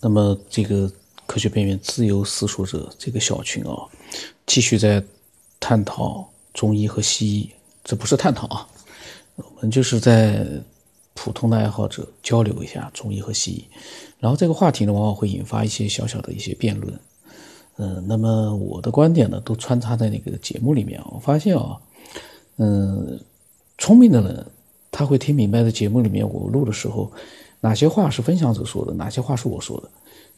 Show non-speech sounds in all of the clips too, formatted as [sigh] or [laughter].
那么这个科学边缘自由思索者这个小群啊，继续在探讨中医和西医，这不是探讨啊，我们就是在普通的爱好者交流一下中医和西医，然后这个话题呢，往往会引发一些小小的一些辩论。嗯，那么我的观点呢，都穿插在那个节目里面。我发现啊，嗯，聪明的人他会听明白的节目里面我录的时候。哪些话是分享者说的，哪些话是我说的？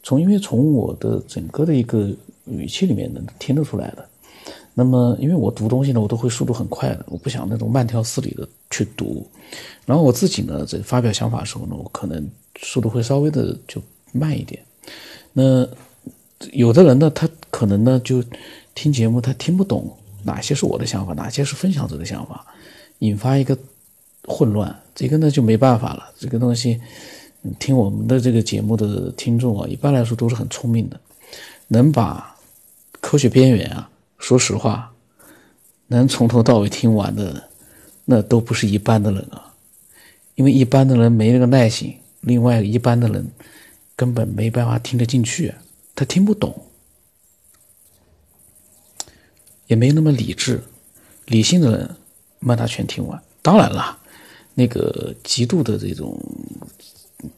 从因为从我的整个的一个语气里面能听得出来的。那么，因为我读东西呢，我都会速度很快的，我不想那种慢条斯理的去读。然后我自己呢，在发表想法的时候呢，我可能速度会稍微的就慢一点。那有的人呢，他可能呢就听节目，他听不懂哪些是我的想法，哪些是分享者的想法，引发一个。混乱，这个呢就没办法了。这个东西，听我们的这个节目的听众啊，一般来说都是很聪明的，能把科学边缘啊，说实话，能从头到尾听完的，那都不是一般的人啊。因为一般的人没那个耐心，另外一般的人根本没办法听得进去，他听不懂，也没那么理智。理性的人，把他全听完。当然了。那个极度的这种，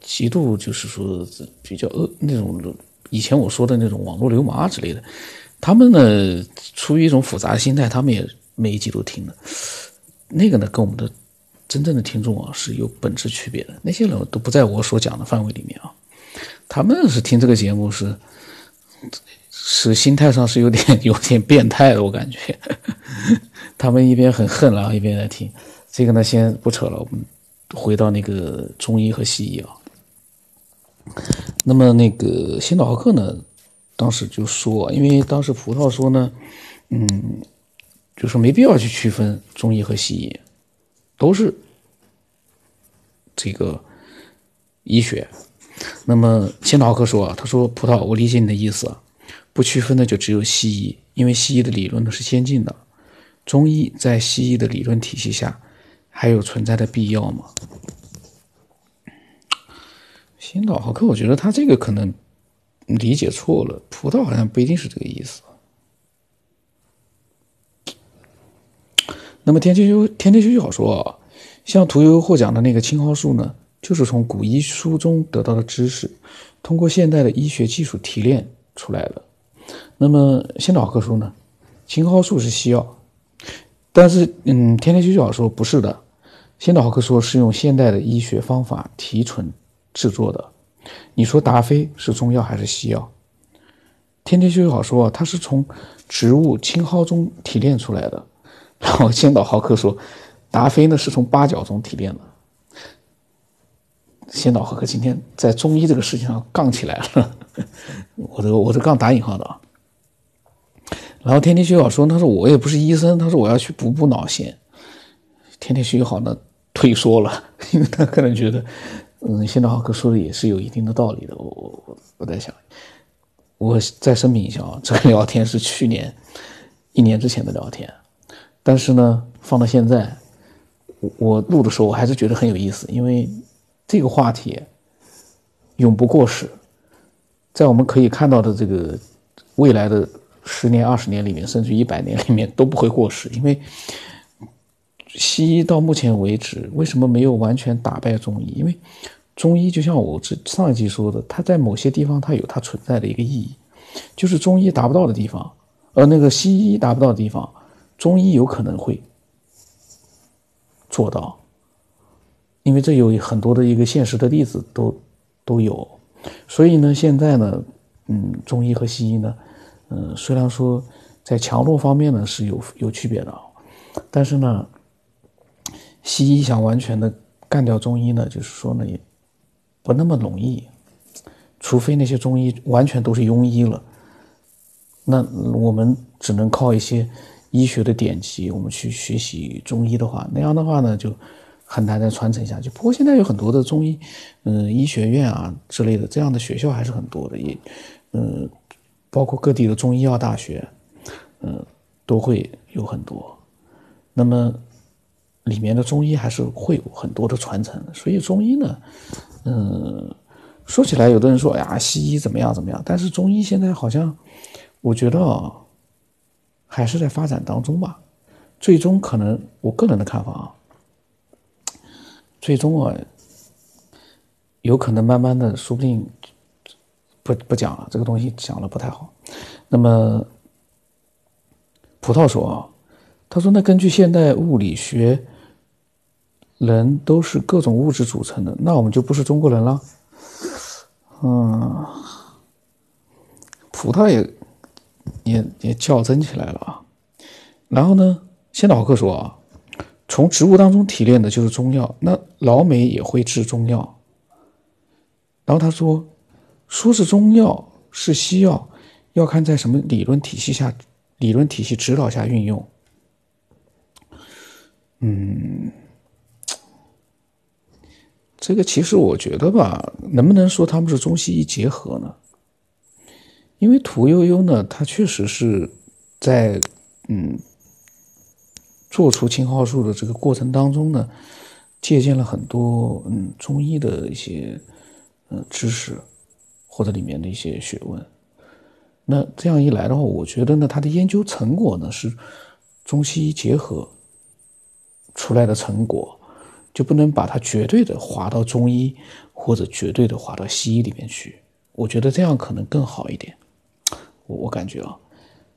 极度就是说比较恶那种，以前我说的那种网络流氓啊之类的，他们呢出于一种复杂心态，他们也每一集都听的。那个呢跟我们的真正的听众啊是有本质区别的。那些人都不在我所讲的范围里面啊，他们是听这个节目是 [laughs] 是心态上是有点有点变态的，我感觉，[laughs] 他们一边很恨，然后一边在听。这个呢，先不扯了，我们回到那个中医和西医啊。那么那个先导豪克呢，当时就说，因为当时葡萄说呢，嗯，就说没必要去区分中医和西医，都是这个医学。那么先导豪克说啊，他说葡萄，我理解你的意思，不区分的就只有西医，因为西医的理论呢是先进的，中医在西医的理论体系下。还有存在的必要吗？新岛豪克，我觉得他这个可能理解错了。葡萄好像不一定是这个意思。那么天天修天天修就好说啊，像屠呦呦获奖的那个青蒿素呢，就是从古医书中得到的知识，通过现代的医学技术提炼出来的。那么新岛豪克说呢，青蒿素是西药，但是嗯，天天修就好说不是的。仙岛豪克说是用现代的医学方法提纯制作的，你说达菲是中药还是西药？天天修好说它是从植物青蒿中提炼出来的，然后仙岛豪克说达菲呢是从八角中提炼的。仙岛豪克今天在中医这个事情上杠起来了，我这我这杠打引号的啊。然后天天修好说他说我也不是医生，他说我要去补补脑线。天天学好呢，退缩了，[laughs] 因为他可能觉得，嗯，现在浩克说的也是有一定的道理的。我我我在想，我再声明一下啊，[laughs] 这个聊天是去年一年之前的聊天，但是呢，放到现在，我我录的时候我还是觉得很有意思，因为这个话题永不过时，在我们可以看到的这个未来的十年、二十年里面，甚至一百年里面都不会过时，因为。西医到目前为止为什么没有完全打败中医？因为中医就像我这上一集说的，它在某些地方它有它存在的一个意义，就是中医达不到的地方，而那个西医达不到的地方，中医有可能会做到，因为这有很多的一个现实的例子都都有。所以呢，现在呢，嗯，中医和西医呢，嗯，虽然说在强弱方面呢是有有区别的，但是呢。西医想完全的干掉中医呢，就是说呢，也不那么容易，除非那些中医完全都是庸医了，那我们只能靠一些医学的典籍，我们去学习中医的话，那样的话呢，就很难再传承下去。不过现在有很多的中医，嗯，医学院啊之类的这样的学校还是很多的，也，嗯，包括各地的中医药大学，嗯，都会有很多，那么。里面的中医还是会有很多的传承，所以中医呢，嗯，说起来，有的人说哎呀，西医怎么样怎么样，但是中医现在好像，我觉得啊，还是在发展当中吧。最终可能，我个人的看法啊，最终啊，有可能慢慢的，说不定不不讲了，这个东西讲了不太好。那么，葡萄说啊，他说那根据现代物理学，人都是各种物质组成的，那我们就不是中国人了。嗯，葡萄也也也较真起来了啊。然后呢？先导课说啊，从植物当中提炼的就是中药，那老美也会制中药。然后他说，说是中药是西药，要看在什么理论体系下、理论体系指导下运用。嗯，这个其实我觉得吧，能不能说他们是中西医结合呢？因为屠呦呦呢，她确实是在嗯。做出青蒿素的这个过程当中呢，借鉴了很多嗯中医的一些嗯知识或者里面的一些学问。那这样一来的话，我觉得呢，他的研究成果呢是中西医结合出来的成果，就不能把它绝对的划到中医或者绝对的划到西医里面去。我觉得这样可能更好一点。我我感觉啊。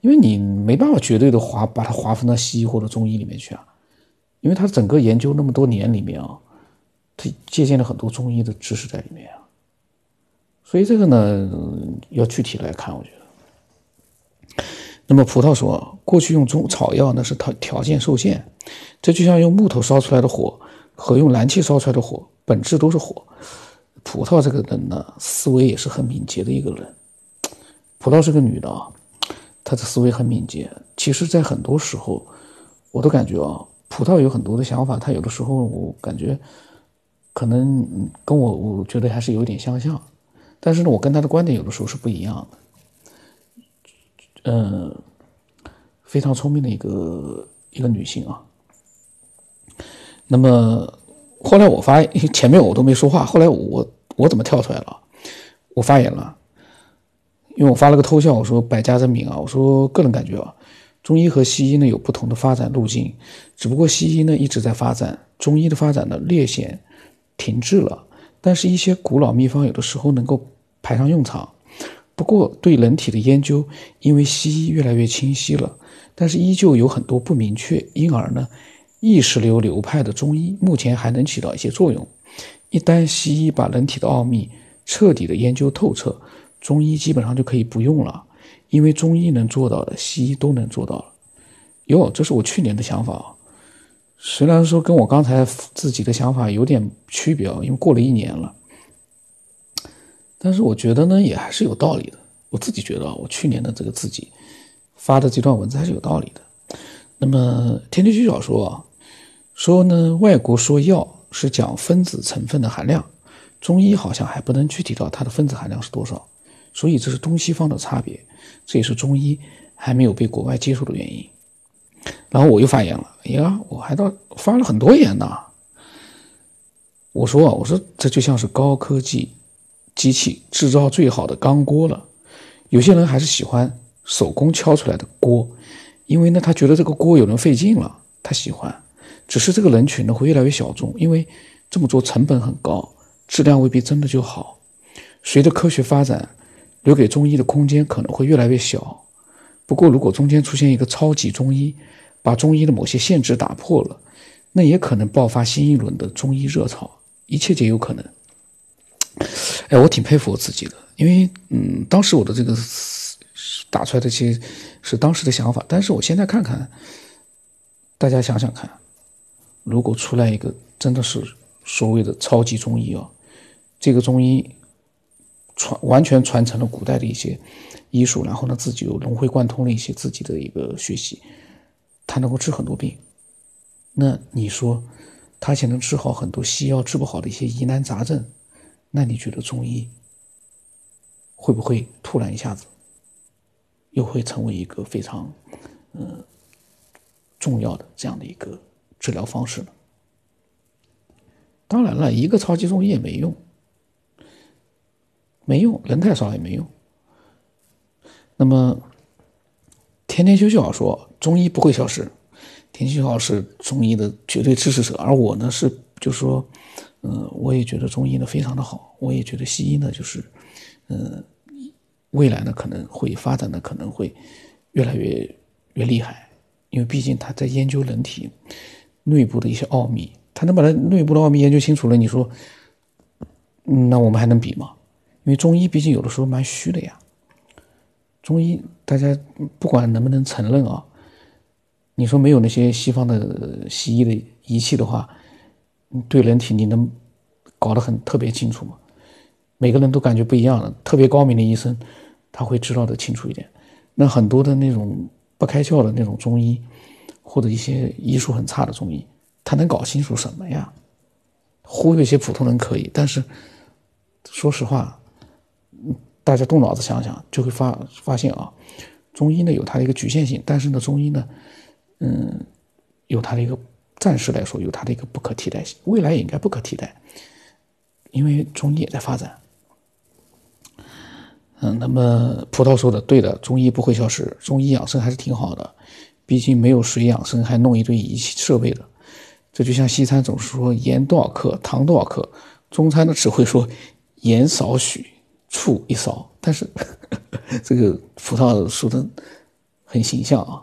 因为你没办法绝对的划把它划分到西医或者中医里面去啊，因为他整个研究那么多年里面啊，他借鉴了很多中医的知识在里面啊，所以这个呢要具体来看，我觉得。那么葡萄说，过去用中草药那是条条件受限，这就像用木头烧出来的火和用燃气烧出来的火本质都是火。葡萄这个人呢，思维也是很敏捷的一个人。葡萄是个女的啊。她的思维很敏捷，其实，在很多时候，我都感觉啊，葡萄有很多的想法，她有的时候我感觉，可能跟我我觉得还是有点相像，但是呢，我跟她的观点有的时候是不一样的。嗯，非常聪明的一个一个女性啊。那么后来我发前面我都没说话，后来我我怎么跳出来了？我发言了。因为我发了个偷笑，我说百家争鸣啊，我说个人感觉啊，中医和西医呢有不同的发展路径，只不过西医呢一直在发展，中医的发展呢略显停滞了。但是，一些古老秘方有的时候能够派上用场。不过，对人体的研究，因为西医越来越清晰了，但是依旧有很多不明确，因而呢，意识流流派的中医目前还能起到一些作用。一旦西医把人体的奥秘彻底的研究透彻。中医基本上就可以不用了，因为中医能做到的，西医都能做到了。哟，这是我去年的想法，虽然说跟我刚才自己的想法有点区别，因为过了一年了，但是我觉得呢，也还是有道理的。我自己觉得，我去年的这个自己发的这段文字还是有道理的。那么，天天居小说啊，说呢，外国说药是讲分子成分的含量，中医好像还不能具体到它的分子含量是多少。所以这是东西方的差别，这也是中医还没有被国外接受的原因。然后我又发言了，哎呀，我还到发了很多言呢。我说啊，我说这就像是高科技机器制造最好的钢锅了。有些人还是喜欢手工敲出来的锅，因为呢，他觉得这个锅有人费劲了，他喜欢。只是这个人群呢会越来越小众，因为这么做成本很高，质量未必真的就好。随着科学发展。留给中医的空间可能会越来越小。不过，如果中间出现一个超级中医，把中医的某些限制打破了，那也可能爆发新一轮的中医热潮，一切皆有可能。哎，我挺佩服我自己的，因为嗯，当时我的这个打出来的其实是当时的想法，但是我现在看看，大家想想看，如果出来一个真的是所谓的超级中医啊，这个中医。传完全传承了古代的一些医术，然后呢，自己又融会贯通了一些自己的一个学习，他能够治很多病。那你说，他且能治好很多西药治不好的一些疑难杂症，那你觉得中医会不会突然一下子又会成为一个非常嗯重要的这样的一个治疗方式呢？当然了，一个超级中医也没用。没用，人太少也没用。那么，天天休息好说中医不会消失，天天休息好是中医的绝对支持者，而我呢是就是说，嗯，我也觉得中医呢非常的好，我也觉得西医呢就是，嗯，未来呢可能会发展的可能会越来越越厉害，因为毕竟他在研究人体内部的一些奥秘，他能把它内部的奥秘研究清楚了，你说，那我们还能比吗？因为中医毕竟有的时候蛮虚的呀。中医，大家不管能不能承认啊，你说没有那些西方的西医的仪器的话，对人体你能搞得很特别清楚吗？每个人都感觉不一样的，特别高明的医生他会知道的清楚一点。那很多的那种不开窍的那种中医，或者一些医术很差的中医，他能搞清楚什么呀？忽悠一些普通人可以，但是说实话，大家动脑子想想，就会发发现啊，中医呢有它的一个局限性，但是呢，中医呢，嗯，有它的一个暂时来说有它的一个不可替代性，未来也应该不可替代，因为中医也在发展。嗯，那么葡萄说的对的，中医不会消失，中医养生还是挺好的，毕竟没有水养生还弄一堆仪器设备的，这就像西餐总是说盐多少克，糖多少克，中餐呢只会说盐少许。醋一勺，但是 [laughs] 这个葡萄说的很形象啊。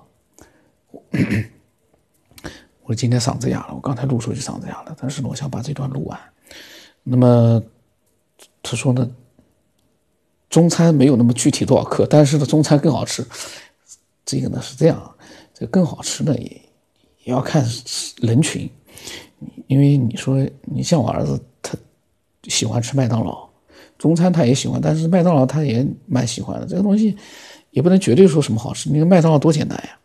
我今天嗓子哑了，我刚才录出去嗓子哑了，但是，我想把这段录完。那么他说呢，中餐没有那么具体多少克，但是呢，中餐更好吃。这个呢是这样，这更好吃的也也要看人群，因为你说你像我儿子，他喜欢吃麦当劳。中餐他也喜欢，但是麦当劳他也蛮喜欢的。这个东西也不能绝对说什么好吃。那个麦当劳多简单呀，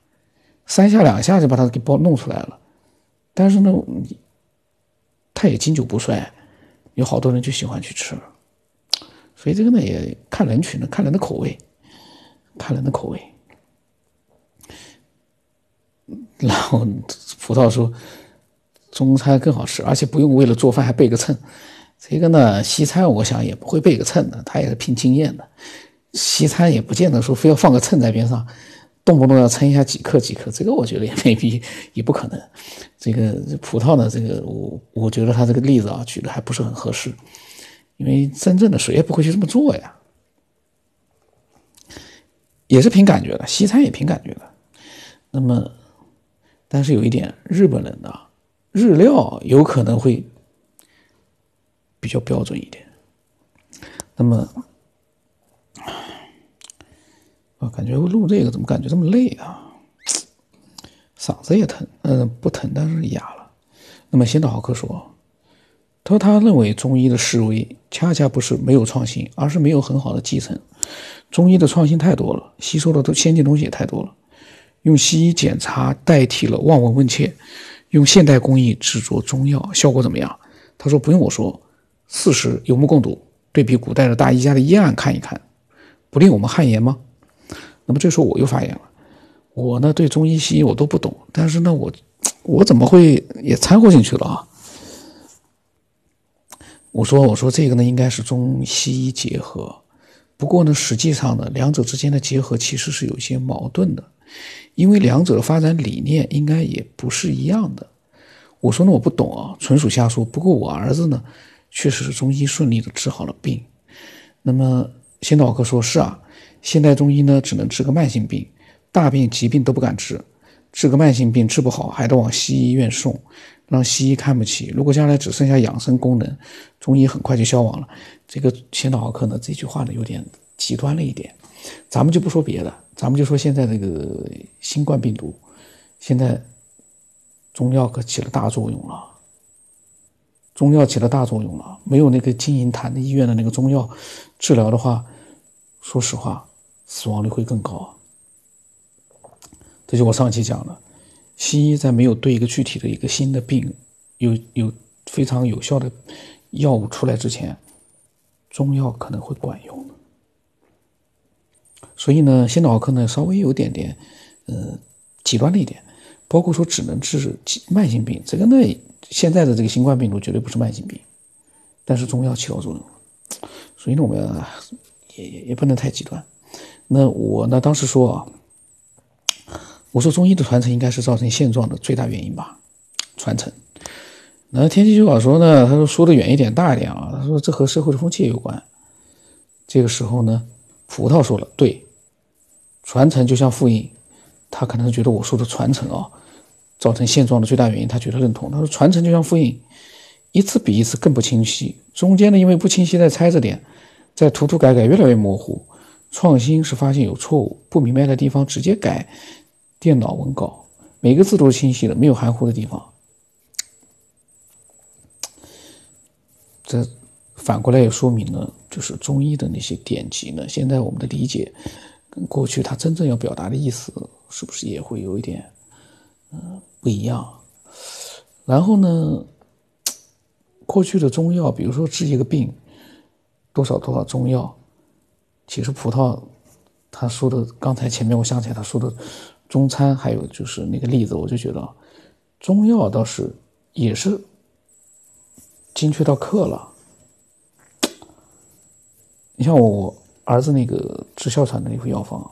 三下两下就把它给包弄出来了。但是呢，他也经久不衰，有好多人就喜欢去吃。所以这个呢也看人群的，看人的口味，看人的口味。[laughs] 然后葡萄说，中餐更好吃，而且不用为了做饭还备个秤。这个呢，西餐我想也不会备个秤的，他也是凭经验的。西餐也不见得说非要放个秤在边上，动不动要称一下几克几克，这个我觉得也 [laughs] 没必，也不可能。这个葡萄呢，这个我我觉得他这个例子啊举的还不是很合适，因为真正的谁也不会去这么做呀。也是凭感觉的，西餐也凭感觉的。那么，但是有一点，日本人的日料有可能会。比较标准一点，那么，我感觉录这个怎么感觉这么累啊？嗓子也疼，嗯，不疼，但是哑了。那么，先导豪克说，他说他认为中医的示威恰恰不是没有创新，而是没有很好的继承。中医的创新太多了，吸收的都先进东西也太多了。用西医检查代替了望闻问切，用现代工艺制作中药，效果怎么样？他说不用我说。事实有目共睹，对比古代的大医家的医案看一看，不令我们汗颜吗？那么这时候我又发言了，我呢对中医西医我都不懂，但是呢我我怎么会也掺和进去了啊？我说我说这个呢应该是中西医结合，不过呢实际上呢两者之间的结合其实是有一些矛盾的，因为两者的发展理念应该也不是一样的。我说呢我不懂啊，纯属瞎说。不过我儿子呢。确实是中医顺利的治好了病，那么先导哥说是啊，现代中医呢只能治个慢性病，大病疾病都不敢治，治个慢性病治不好还得往西医院送，让西医看不起。如果将来只剩下养生功能，中医很快就消亡了。这个先导哥呢这句话呢有点极端了一点，咱们就不说别的，咱们就说现在这个新冠病毒，现在中药可起了大作用了。中药起了大作用了，没有那个金银潭的医院的那个中药治疗的话，说实话，死亡率会更高。这就我上期讲了，西医在没有对一个具体的一个新的病有有非常有效的药物出来之前，中药可能会管用。所以呢，先导科呢稍微有点点，呃，极端了一点，包括说只能治慢性病，这个呢。现在的这个新冠病毒绝对不是慢性病，但是中药起到作用所以呢，我们也也也不能太极端。那我呢，当时说啊，我说中医的传承应该是造成现状的最大原因吧，传承。那天气预报说呢，他说说的远一点、大一点啊，他说这和社会的风气有关。这个时候呢，葡萄说了，对，传承就像复印，他可能觉得我说的传承啊，造成现状的最大原因，他觉得认同。他说传承就像复印，一次比一次更不清晰，中间呢因为不清晰再猜着点，再涂涂改改越来越模糊。创新是发现有错误、不明白的地方直接改电脑文稿，每个字都是清晰的，没有含糊的地方。这反过来也说明了，就是中医的那些典籍呢，现在我们的理解跟过去它真正要表达的意思，是不是也会有一点嗯不一样？然后呢，过去的中药，比如说治一个病，多少多少中药，其实葡萄他说的，刚才前面我想起来他说的中餐，还有就是那个例子，我就觉得中药倒是也是。精确到克了。你像我儿子那个治哮喘的那副药方，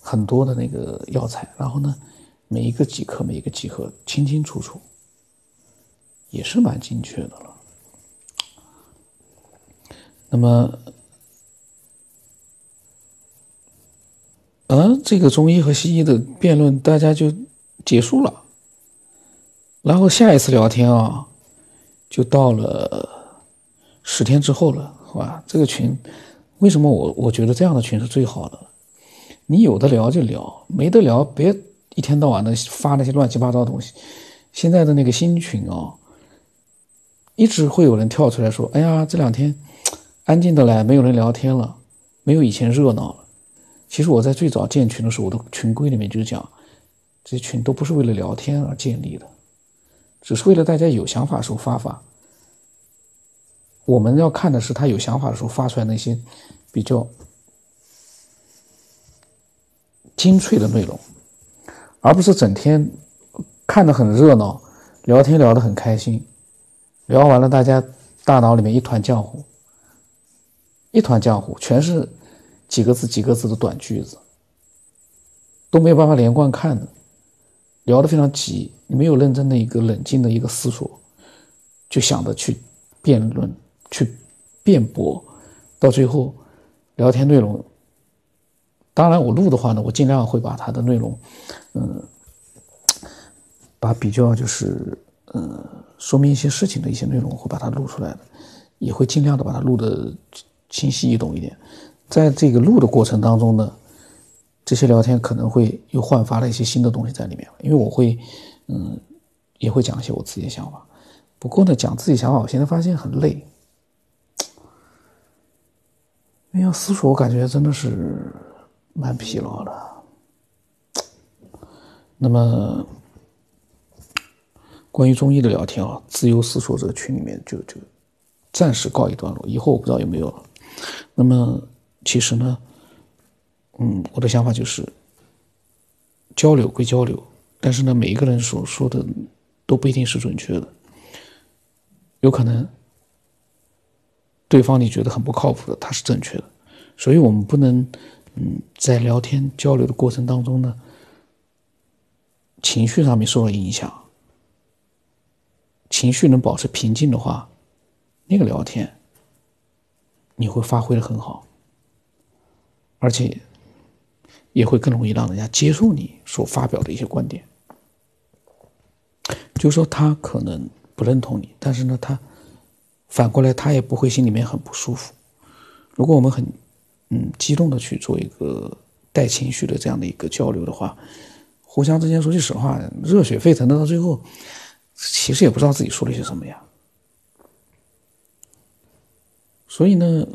很多的那个药材，然后呢，每一个几克，每一个几克，清清楚楚，也是蛮精确的了。那么，嗯，这个中医和西医的辩论，大家就结束了。然后下一次聊天啊。就到了十天之后了，好吧？这个群为什么我我觉得这样的群是最好的？你有的聊就聊，没得聊别一天到晚的发那些乱七八糟的东西。现在的那个新群啊，一直会有人跳出来说：“哎呀，这两天安静的来，没有人聊天了，没有以前热闹了。”其实我在最早建群的时候，我的群规里面就讲，这些群都不是为了聊天而建立的。只是为了大家有想法的时候发发。我们要看的是他有想法的时候发出来那些比较精粹的内容，而不是整天看的很热闹，聊天聊得很开心，聊完了大家大脑里面一团浆糊，一团浆糊，全是几个字几个字的短句子，都没有办法连贯看的。聊得非常急，没有认真的一个冷静的一个思索，就想着去辩论、去辩驳，到最后聊天内容，当然我录的话呢，我尽量会把它的内容，嗯，把比较就是嗯说明一些事情的一些内容会把它录出来的，也会尽量的把它录的清晰易懂一点，在这个录的过程当中呢。这些聊天可能会又焕发了一些新的东西在里面，因为我会，嗯，也会讲一些我自己的想法。不过呢，讲自己想法，我现在发现很累，因为要思索，我感觉真的是蛮疲劳的。那么，关于中医的聊天啊，自由思索这个群里面就就暂时告一段落，以后我不知道有没有了。那么，其实呢。嗯，我的想法就是，交流归交流，但是呢，每一个人所说的都不一定是准确的，有可能对方你觉得很不靠谱的，他是正确的，所以我们不能，嗯，在聊天交流的过程当中呢，情绪上面受到影响，情绪能保持平静的话，那个聊天你会发挥的很好，而且。也会更容易让人家接受你所发表的一些观点。就说他可能不认同你，但是呢，他反过来他也不会心里面很不舒服。如果我们很嗯激动的去做一个带情绪的这样的一个交流的话，互相之间说句实话，热血沸腾的到最后，其实也不知道自己说了些什么呀。所以呢。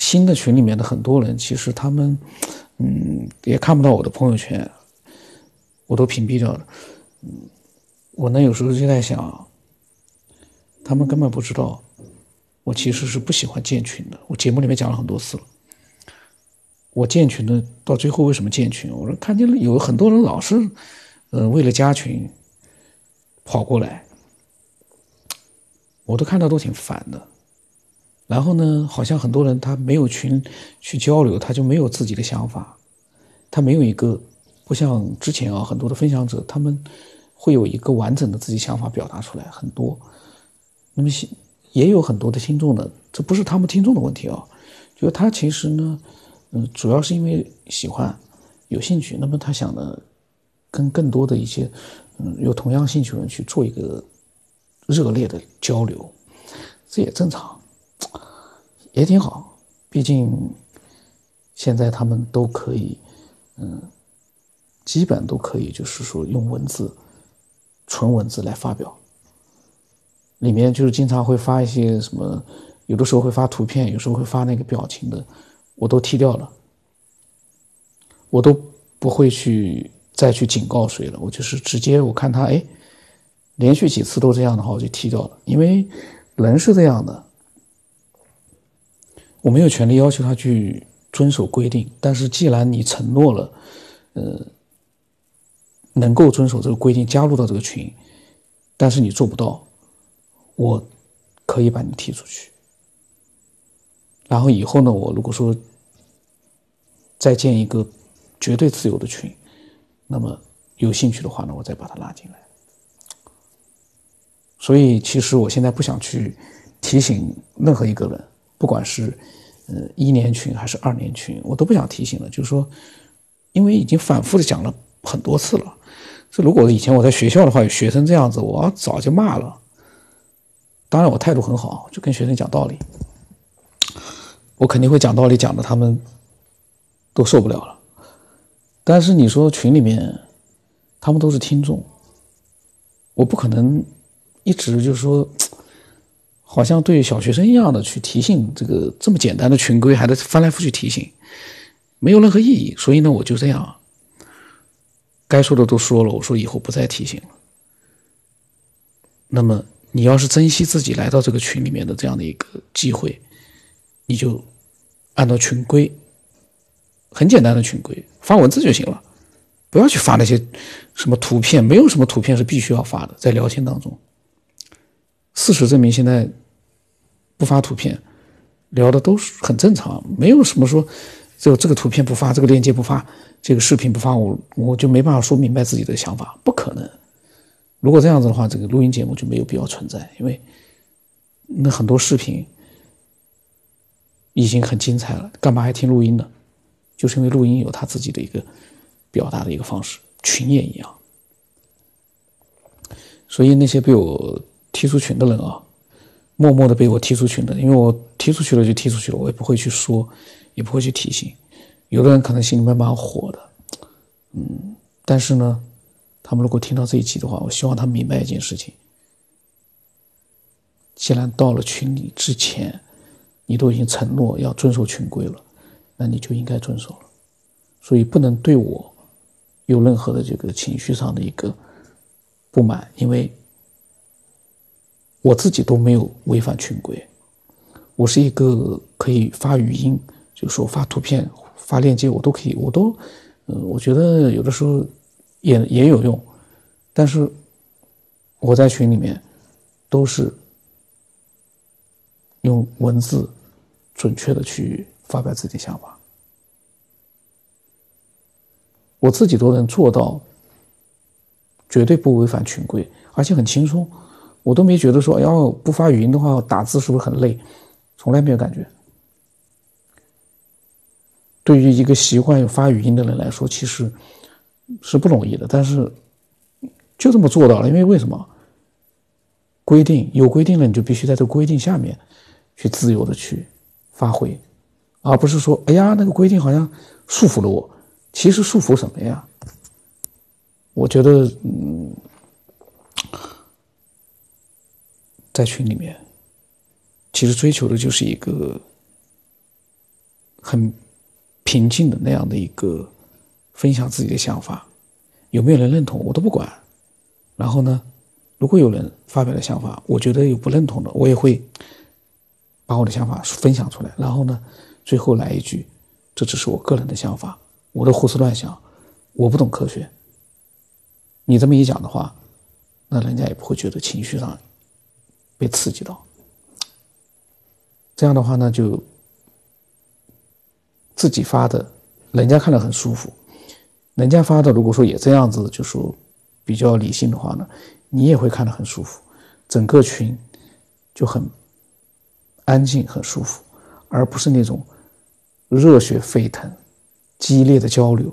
新的群里面的很多人，其实他们，嗯，也看不到我的朋友圈，我都屏蔽掉了。嗯，我呢有时候就在想，他们根本不知道，我其实是不喜欢建群的。我节目里面讲了很多次了，我建群的到最后为什么建群？我说看见有很多人老是，呃，为了加群跑过来，我都看到都挺烦的。然后呢，好像很多人他没有群去交流，他就没有自己的想法，他没有一个不像之前啊很多的分享者，他们会有一个完整的自己想法表达出来很多。那么也有很多的听众呢，这不是他们听众的问题啊，就是他其实呢，嗯，主要是因为喜欢有兴趣，那么他想呢，跟更多的一些嗯有同样兴趣的人去做一个热烈的交流，这也正常。也挺好，毕竟现在他们都可以，嗯，基本都可以，就是说用文字、纯文字来发表。里面就是经常会发一些什么，有的时候会发图片，有时候会发那个表情的，我都踢掉了，我都不会去再去警告谁了。我就是直接我看他，哎，连续几次都这样的话，我就踢掉了，因为人是这样的。我没有权利要求他去遵守规定，但是既然你承诺了，呃，能够遵守这个规定，加入到这个群，但是你做不到，我可以把你踢出去。然后以后呢，我如果说再建一个绝对自由的群，那么有兴趣的话呢，我再把他拉进来。所以，其实我现在不想去提醒任何一个人。不管是，呃，一年群还是二年群，我都不想提醒了。就是说，因为已经反复的讲了很多次了。这如果以前我在学校的话，有学生这样子，我早就骂了。当然，我态度很好，就跟学生讲道理。我肯定会讲道理，讲的他们都受不了了。但是你说群里面，他们都是听众，我不可能一直就是说。好像对小学生一样的去提醒这个这么简单的群规，还得翻来覆去提醒，没有任何意义。所以呢，我就这样，该说的都说了。我说以后不再提醒了。那么你要是珍惜自己来到这个群里面的这样的一个机会，你就按照群规，很简单的群规发文字就行了，不要去发那些什么图片，没有什么图片是必须要发的，在聊天当中。事实证明，现在不发图片聊的都是很正常，没有什么说就这个图片不发，这个链接不发，这个视频不发，我我就没办法说明白自己的想法，不可能。如果这样子的话，这个录音节目就没有必要存在，因为那很多视频已经很精彩了，干嘛还听录音呢？就是因为录音有他自己的一个表达的一个方式，群也一样。所以那些被我。踢出群的人啊，默默的被我踢出群的，因为我踢出去了就踢出去了，我也不会去说，也不会去提醒。有的人可能心里面蛮火的，嗯，但是呢，他们如果听到这一期的话，我希望他明白一件事情：既然到了群里之前，你都已经承诺要遵守群规了，那你就应该遵守了。所以不能对我有任何的这个情绪上的一个不满，因为。我自己都没有违反群规，我是一个可以发语音，就说发图片、发链接，我都可以，我都，呃，我觉得有的时候也也有用，但是我在群里面都是用文字准确的去发表自己的想法，我自己都能做到，绝对不违反群规，而且很轻松。我都没觉得说要不发语音的话打字是不是很累，从来没有感觉。对于一个习惯发语音的人来说，其实是不容易的。但是就这么做到了，因为为什么？规定有规定了，你就必须在这个规定下面去自由的去发挥，而不是说哎呀那个规定好像束缚了我。其实束缚什么呀？我觉得嗯。在群里面，其实追求的就是一个很平静的那样的一个分享自己的想法，有没有人认同我都不管。然后呢，如果有人发表的想法，我觉得有不认同的，我也会把我的想法分享出来。然后呢，最后来一句：这只是我个人的想法，我的胡思乱想，我不懂科学。你这么一讲的话，那人家也不会觉得情绪上。被刺激到。这样的话呢，就自己发的，人家看着很舒服；人家发的，如果说也这样子，就说比较理性的话呢，你也会看得很舒服。整个群就很安静、很舒服，而不是那种热血沸腾、激烈的交流。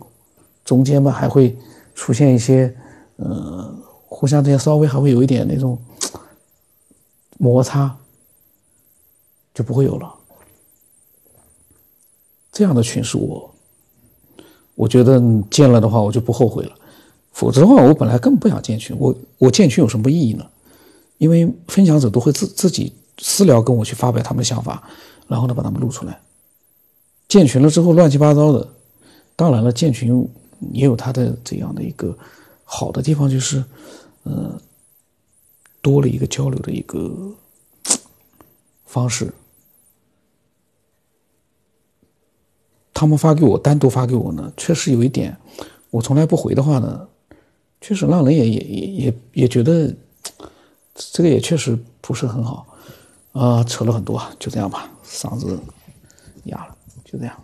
中间嘛，还会出现一些，呃，互相之间稍微还会有一点那种摩擦。就不会有了。这样的群是我，我觉得建了的话，我就不后悔了。否则的话，我本来根本不想建群。我我建群有什么意义呢？因为分享者都会自自己私聊跟我去发表他们的想法，然后呢把他们录出来。建群了之后乱七八糟的。当然了，建群也有它的这样的一个好的地方，就是呃多了一个交流的一个方式。他们发给我，单独发给我呢，确实有一点，我从来不回的话呢，确实让人也也也也也觉得，这个也确实不是很好，啊，扯了很多，就这样吧，嗓子哑了，就这样。